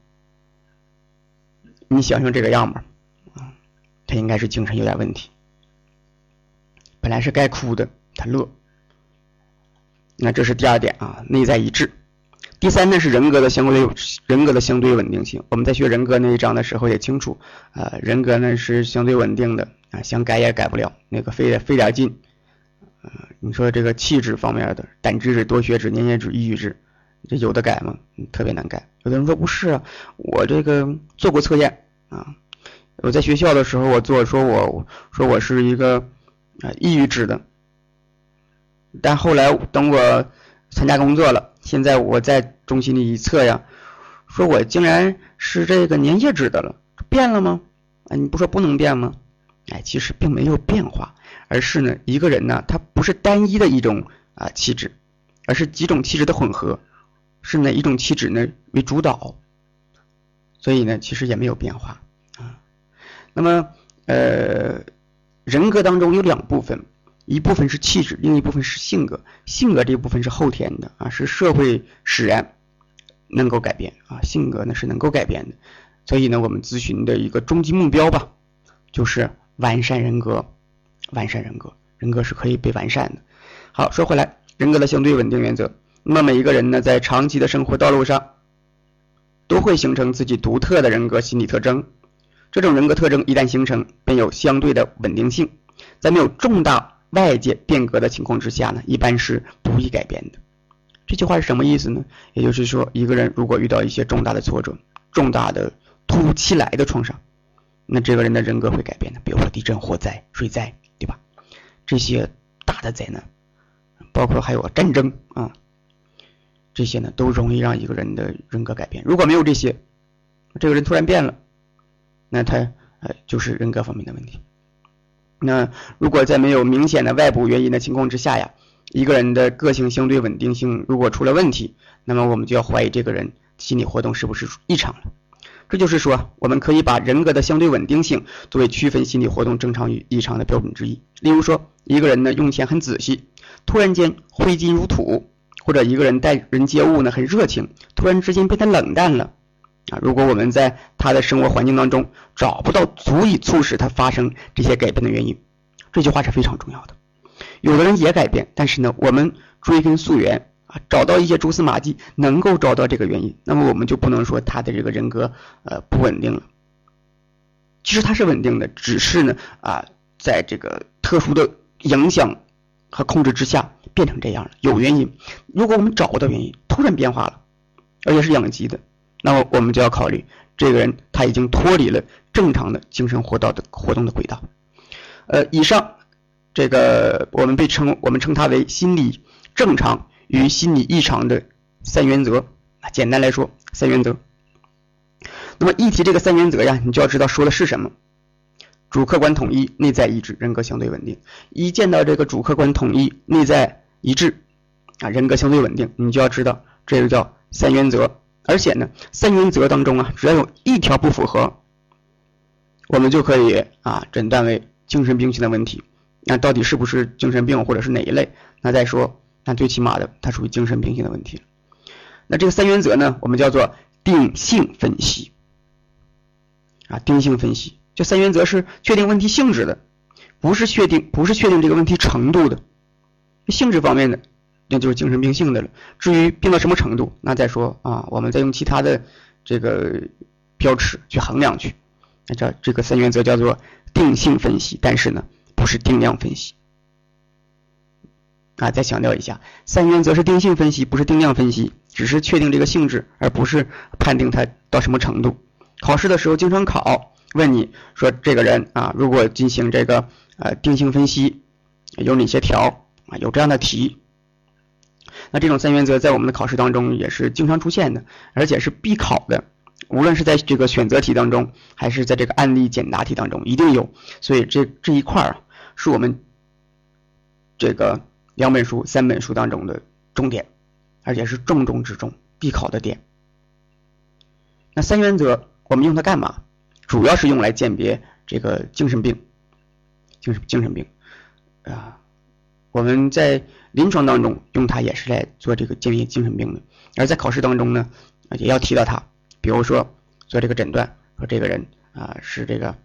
你想想这个样吧，啊，他应该是精神有点问题。本来是该哭的，他乐。那这是第二点啊，内在一致。第三呢是人格的相对人格的相对稳定性。我们在学人格那一章的时候也清楚，啊，人格呢是相对稳定的。想改也改不了，那个费费点劲，呃，你说这个气质方面的，胆汁质、多血质、粘液质、抑郁质，这有的改吗？特别难改。有的人说不是啊，我这个做过测验啊，我在学校的时候我做，说我说我是一个啊抑郁质的，但后来等我参加工作了，现在我在中心里一测呀，说我竟然是这个粘液质的了，变了吗？啊，你不说不能变吗？哎，其实并没有变化，而是呢，一个人呢，他不是单一的一种啊气质，而是几种气质的混合，是哪一种气质呢为主导，所以呢，其实也没有变化啊。那么，呃，人格当中有两部分，一部分是气质，另一部分是性格。性格这部分是后天的啊，是社会使然能够改变啊，性格呢是能够改变的。所以呢，我们咨询的一个终极目标吧，就是。完善人格，完善人格，人格是可以被完善的。好，说回来，人格的相对稳定原则。那么每一个人呢，在长期的生活道路上，都会形成自己独特的人格心理特征。这种人格特征一旦形成，便有相对的稳定性，在没有重大外界变革的情况之下呢，一般是不易改变的。这句话是什么意思呢？也就是说，一个人如果遇到一些重大的挫折、重大的突如其来的创伤，那这个人的人格会改变的，比如说地震、火灾、水灾，对吧？这些大的灾难，包括还有战争啊，这些呢都容易让一个人的人格改变。如果没有这些，这个人突然变了，那他呃就是人格方面的问题。那如果在没有明显的外部原因的情况之下呀，一个人的个性相对稳定性如果出了问题，那么我们就要怀疑这个人心理活动是不是异常了。这就是说，我们可以把人格的相对稳定性作为区分心理活动正常与异常的标准之一。例如说，一个人呢用钱很仔细，突然间挥金如土，或者一个人待人接物呢很热情，突然之间变得冷淡了。啊，如果我们在他的生活环境当中找不到足以促使他发生这些改变的原因，这句话是非常重要的。有的人也改变，但是呢，我们追根溯源。找到一些蛛丝马迹，能够找到这个原因，那么我们就不能说他的这个人格呃不稳定了。其实他是稳定的，只是呢啊，在这个特殊的影响和控制之下变成这样了，有原因。如果我们找不到原因，突然变化了，而且是养鸡的，那么我们就要考虑这个人他已经脱离了正常的精神活道的活动的轨道。呃，以上这个我们被称我们称他为心理正常。与心理异常的三原则啊，简单来说，三原则。那么一提这个三原则呀，你就要知道说的是什么。主客观统一，内在一致，人格相对稳定。一见到这个主客观统一，内在一致啊，人格相对稳定，你就要知道这个叫三原则。而且呢，三原则当中啊，只要有一条不符合，我们就可以啊诊断为精神病性的问题。那到底是不是精神病，或者是哪一类？那再说。那最起码的，它属于精神病性的问题。那这个三原则呢，我们叫做定性分析啊，定性分析。这三原则是确定问题性质的，不是确定不是确定这个问题程度的。性质方面的，那就是精神病性的了。至于病到什么程度，那再说啊，我们再用其他的这个标尺去衡量去。那这这个三原则叫做定性分析，但是呢，不是定量分析。啊，再强调一下，三原则是定性分析，不是定量分析，只是确定这个性质，而不是判定它到什么程度。考试的时候经常考，问你说这个人啊，如果进行这个呃定性分析，有哪些条啊？有这样的题。那这种三原则在我们的考试当中也是经常出现的，而且是必考的，无论是在这个选择题当中，还是在这个案例简答题当中，一定有。所以这这一块啊，是我们这个。两本书、三本书当中的重点，而且是重中之重、必考的点。那三原则我们用它干嘛？主要是用来鉴别这个精神病、精神精神病啊。我们在临床当中用它也是来做这个鉴别精神病的，而在考试当中呢，也要提到它。比如说做这个诊断，说这个人啊是这个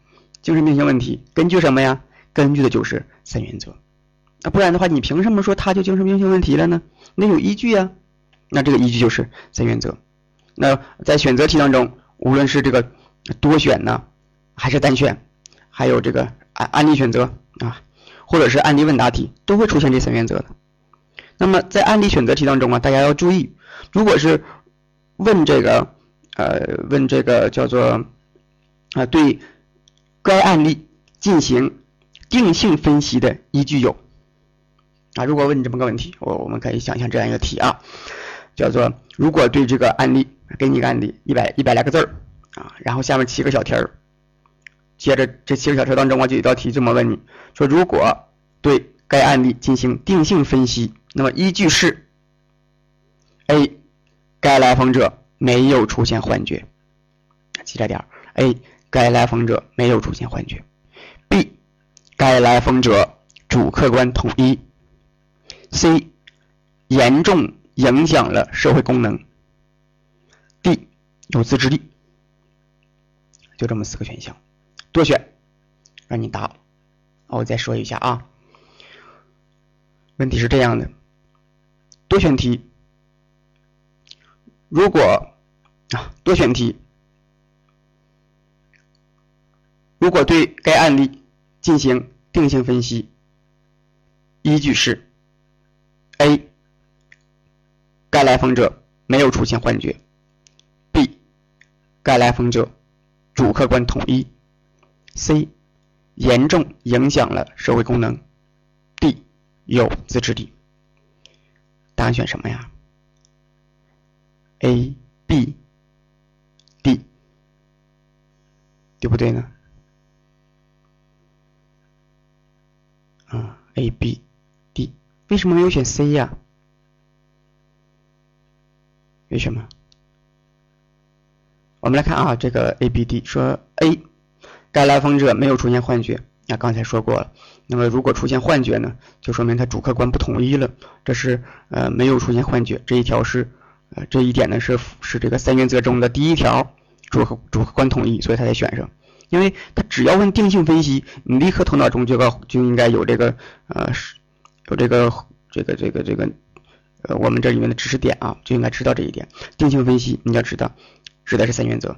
精神病性问题，根据什么呀？根据的就是三原则。啊，不然的话，你凭什么说他就精神病性问题了呢？那有依据啊。那这个依据就是三原则。那在选择题当中，无论是这个多选呢，还是单选，还有这个案案例选择啊，或者是案例问答题，都会出现这三原则的。那么在案例选择题当中啊，大家要注意，如果是问这个呃问这个叫做啊对该案例进行定性分析的依据有。啊，如果问你这么个问题，我我们可以想象这样一个题啊，叫做如果对这个案例给你一个案例一百一百来个字儿啊，然后下面七个小题儿，接着这七个小题当中，我就一道题这么问你说，如果对该案例进行定性分析，那么依据是：A，该来访者没有出现幻觉，记着点儿；A，该来访者没有出现幻觉；B，该来访者主客观统一。C 严重影响了社会功能。D 有自制力。就这么四个选项，多选，让你答。我再说一下啊，问题是这样的：多选题，如果啊多选题，如果对该案例进行定性分析，依据是。A，该来访者没有出现幻觉。B，该来访者主客观统一。C，严重影响了社会功能。D，有自制力。答案选什么呀？A、B、D，对不对呢？啊，A、B。为什么没有选 C 呀？为什么？我们来看啊，这个 A、B、D 说 A，该来访者没有出现幻觉，那刚才说过了。那么如果出现幻觉呢，就说明他主客观不统一了。这是呃没有出现幻觉，这一条是呃这一点呢是是这个三原则中的第一条，主客主客观统一，所以他才选上。因为他只要问定性分析，你立刻头脑中就要就应该有这个呃有这个这个这个这个呃我们这里面的知识点啊，就应该知道这一点。定性分析你要知道，指的是三原则，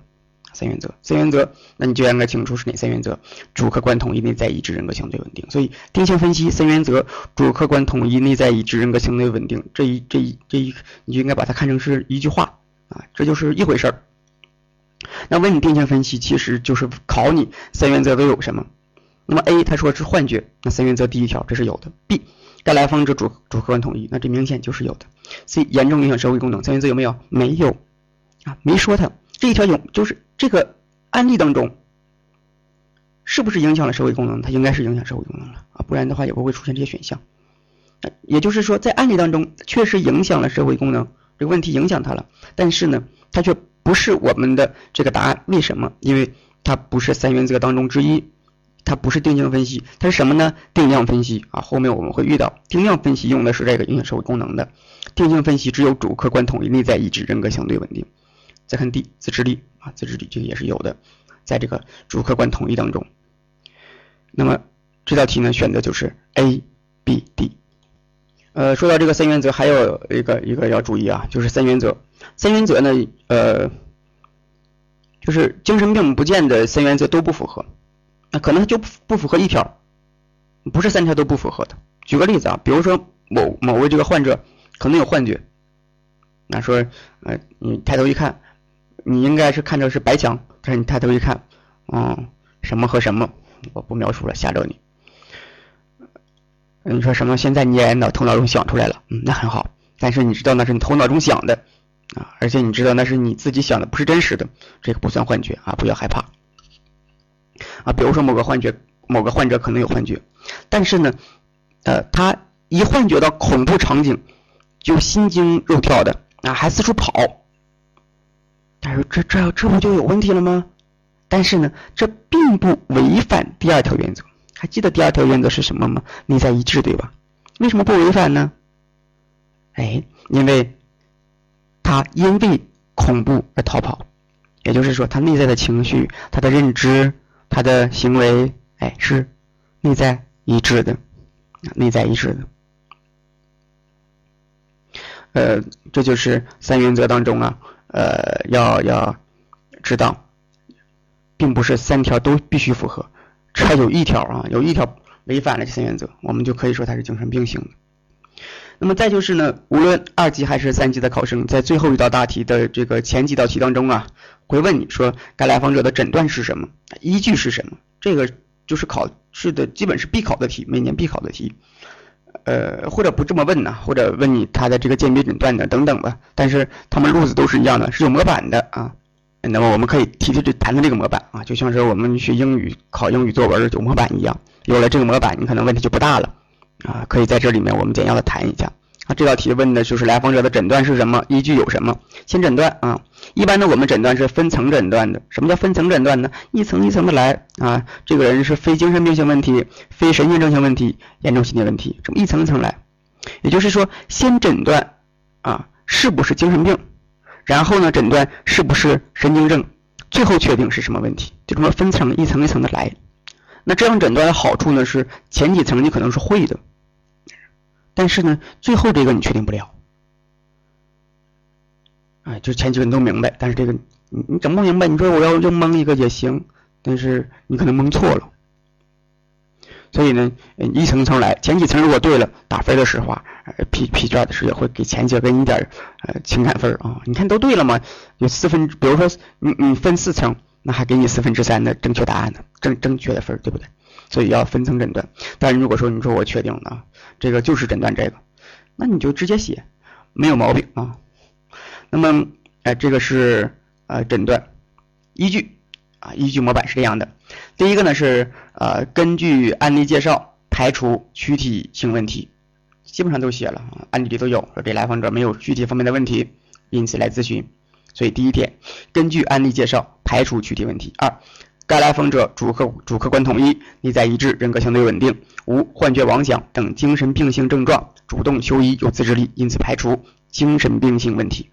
三原则，三原则，那你就应该清楚是哪三原则：主客观统一、内在一致、人格相对稳定。所以定性分析三原则：主客观统一、内在一致、人格相对稳定。这一这一这一，你就应该把它看成是一句话啊，这就是一回事儿。那问你定性分析，其实就是考你三原则都有什么。那么 A 他说是幻觉，那三原则第一条这是有的。B 带来访者主主客观统一，那这明显就是有的。C 严重影响社会功能，三原则有没有？没有啊，没说它这一条有，就是这个案例当中是不是影响了社会功能？它应该是影响社会功能了啊，不然的话也不会出现这些选项。也就是说，在案例当中确实影响了社会功能，这个问题影响它了，但是呢，它却。不是我们的这个答案，为什么？因为它不是三原则当中之一，它不是定性分析，它是什么呢？定量分析啊，后面我们会遇到定量分析用的是这个影响社会功能的，定性分析只有主客观统一、内在一致、人格相对稳定。再看 D 自制力啊，自制力这个也是有的，在这个主客观统一当中。那么这道题呢，选的就是 A、B、D。呃，说到这个三原则，还有一个一个要注意啊，就是三原则。三原则呢，呃，就是精神病不见得三原则都不符合，那可能就不符合一条，不是三条都不符合的。举个例子啊，比如说某某位这个患者可能有幻觉，那说呃你抬头一看，你应该是看着是白墙，但是你抬头一看，嗯，什么和什么，我不描述了，吓着你。你说什么？现在你也脑头脑中想出来了，嗯，那很好，但是你知道那是你头脑中想的。啊，而且你知道那是你自己想的，不是真实的，这个不算幻觉啊，不要害怕。啊，比如说某个幻觉，某个患者可能有幻觉，但是呢，呃，他一幻觉到恐怖场景，就心惊肉跳的啊，还四处跑。他说这这这不就有问题了吗？但是呢，这并不违反第二条原则。还记得第二条原则是什么吗？内在一致，对吧？为什么不违反呢？哎，因为。他因为恐怖而逃跑，也就是说，他内在的情绪、他的认知、他的行为，哎，是内在一致的，内在一致的。呃，这就是三原则当中啊，呃，要要知道，并不是三条都必须符合，只要有一条啊，有一条违反了这三原则，我们就可以说他是精神病性的。那么再就是呢，无论二级还是三级的考生，在最后一道大题的这个前几道题当中啊，会问你说该来访者的诊断是什么，依据是什么？这个就是考试的基本是必考的题，每年必考的题。呃，或者不这么问呢，或者问你他的这个鉴别诊断的等等吧。但是他们路子都是一样的，是有模板的啊。那么我们可以提提这谈谈这个模板啊，就像是我们学英语考英语作文有模板一样，有了这个模板，你可能问题就不大了。啊，可以在这里面我们简要的谈一下。啊，这道题问的就是来访者的诊断是什么，依据有什么？先诊断啊，一般呢我们诊断是分层诊断的。什么叫分层诊断呢？一层一层的来啊，这个人是非精神病性问题、非神经症性问题、严重心理问题，这么一层一层来。也就是说，先诊断啊是不是精神病，然后呢诊断是不是神经症，最后确定是什么问题，就这么分层一层一层的来。那这样诊断的好处呢是前几层你可能是会的。但是呢，最后这个你确定不了，哎，就前几个你都明白，但是这个你你整不明白，你说我要又蒙一个也行，但是你可能蒙错了。所以呢，一层层来，前几层如果对了，打分的时候啊，批批卷的时候也会给前几个给你点呃情感分啊。你看都对了吗？有四分，比如说你你分四层，那还给你四分之三的正确答案呢，正正确的分，对不对？所以要分层诊断。但是如果说你说我确定了。这个就是诊断这个，那你就直接写，没有毛病啊。那么，哎，这个是呃诊断依据啊，依据模板是这样的。第一个呢是呃根据案例介绍排除躯体性问题，基本上都写了，案例里都有，说这来访者没有躯体方面的问题，因此来咨询。所以第一点，根据案例介绍排除躯体问题。二，该来访者主客主客观统一，内在一致，人格相对稳定，无幻觉妄想等精神病性症状，主动求医，有自制力，因此排除精神病性问题。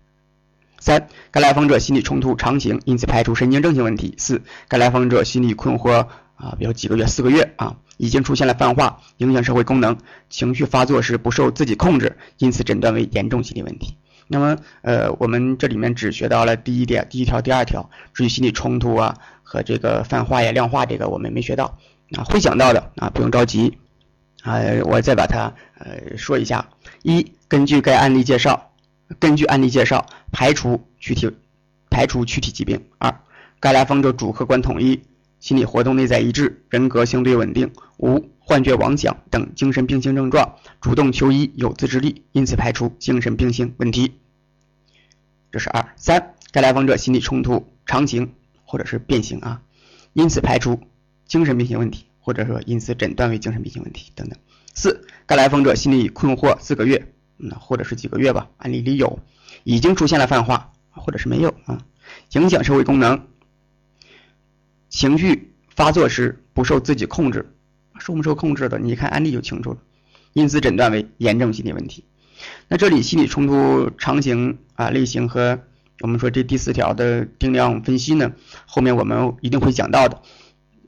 三，该来访者心理冲突常情，因此排除神经症性问题。四，该来访者心理困惑啊，比如几个月、四个月啊，已经出现了泛化，影响社会功能，情绪发作时不受自己控制，因此诊断为严重心理问题。那么，呃，我们这里面只学到了第一点、第一条、第二条，至于心理冲突啊和这个泛化呀、量化这个，我们没学到啊，会讲到的啊，不用着急啊，我再把它呃说一下。一，根据该案例介绍。根据案例介绍，排除躯体排除躯体疾病。二，该来访者主客观统一，心理活动内在一致，人格相对稳定，无幻觉妄想等精神病性症状，主动求医，有自制力，因此排除精神病性问题。这是二。三，该来访者心理冲突常情或者是变形啊，因此排除精神病性问题，或者说因此诊断为精神病性问题等等。四，该来访者心理困惑四个月。那或者是几个月吧，案例里有已经出现了泛化，或者是没有啊，影响社会功能，情绪发作时不受自己控制，受不受控制的，你看案例就清楚了，因此诊断为严重心理问题。那这里心理冲突常型啊类型和我们说这第四条的定量分析呢，后面我们一定会讲到的，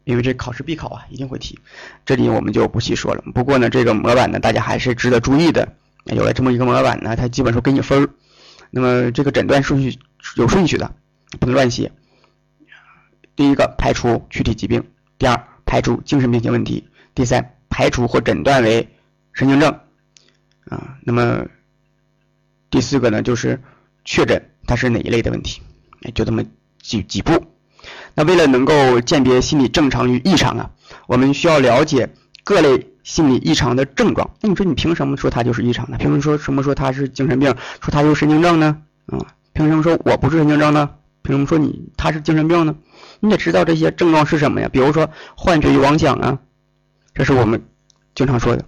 因为这考试必考啊，一定会提，这里我们就不细说了。不过呢，这个模板呢，大家还是值得注意的。有了这么一个模板呢，它基本说给你分儿。那么这个诊断顺序有顺序的，不能乱写。第一个排除躯体疾病，第二排除精神病性问题，第三排除或诊断为神经症啊。那么第四个呢，就是确诊它是哪一类的问题，就这么几几步。那为了能够鉴别心理正常与异常啊，我们需要了解各类。心理异常的症状，那你说你凭什么说他就是异常呢？凭什么说什么说他是精神病，说他就是神经症呢？啊，凭什么说我不是神经症呢？凭什么说你他是精神病呢？你得知道这些症状是什么呀？比如说幻觉与妄想啊，这是我们经常说的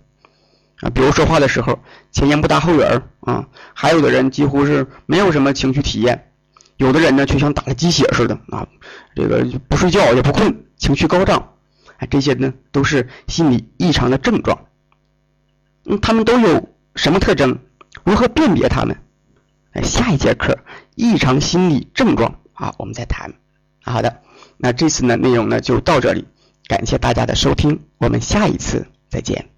啊。比如说话的时候前言不搭后语儿啊，还有的人几乎是没有什么情绪体验，有的人呢却像打了鸡血似的啊，这个不睡觉也不困，情绪高涨。啊，这些呢都是心理异常的症状，嗯，他们都有什么特征？如何辨别他们？哎，下一节课异常心理症状啊，我们再谈。好的，那这次呢内容呢就到这里，感谢大家的收听，我们下一次再见。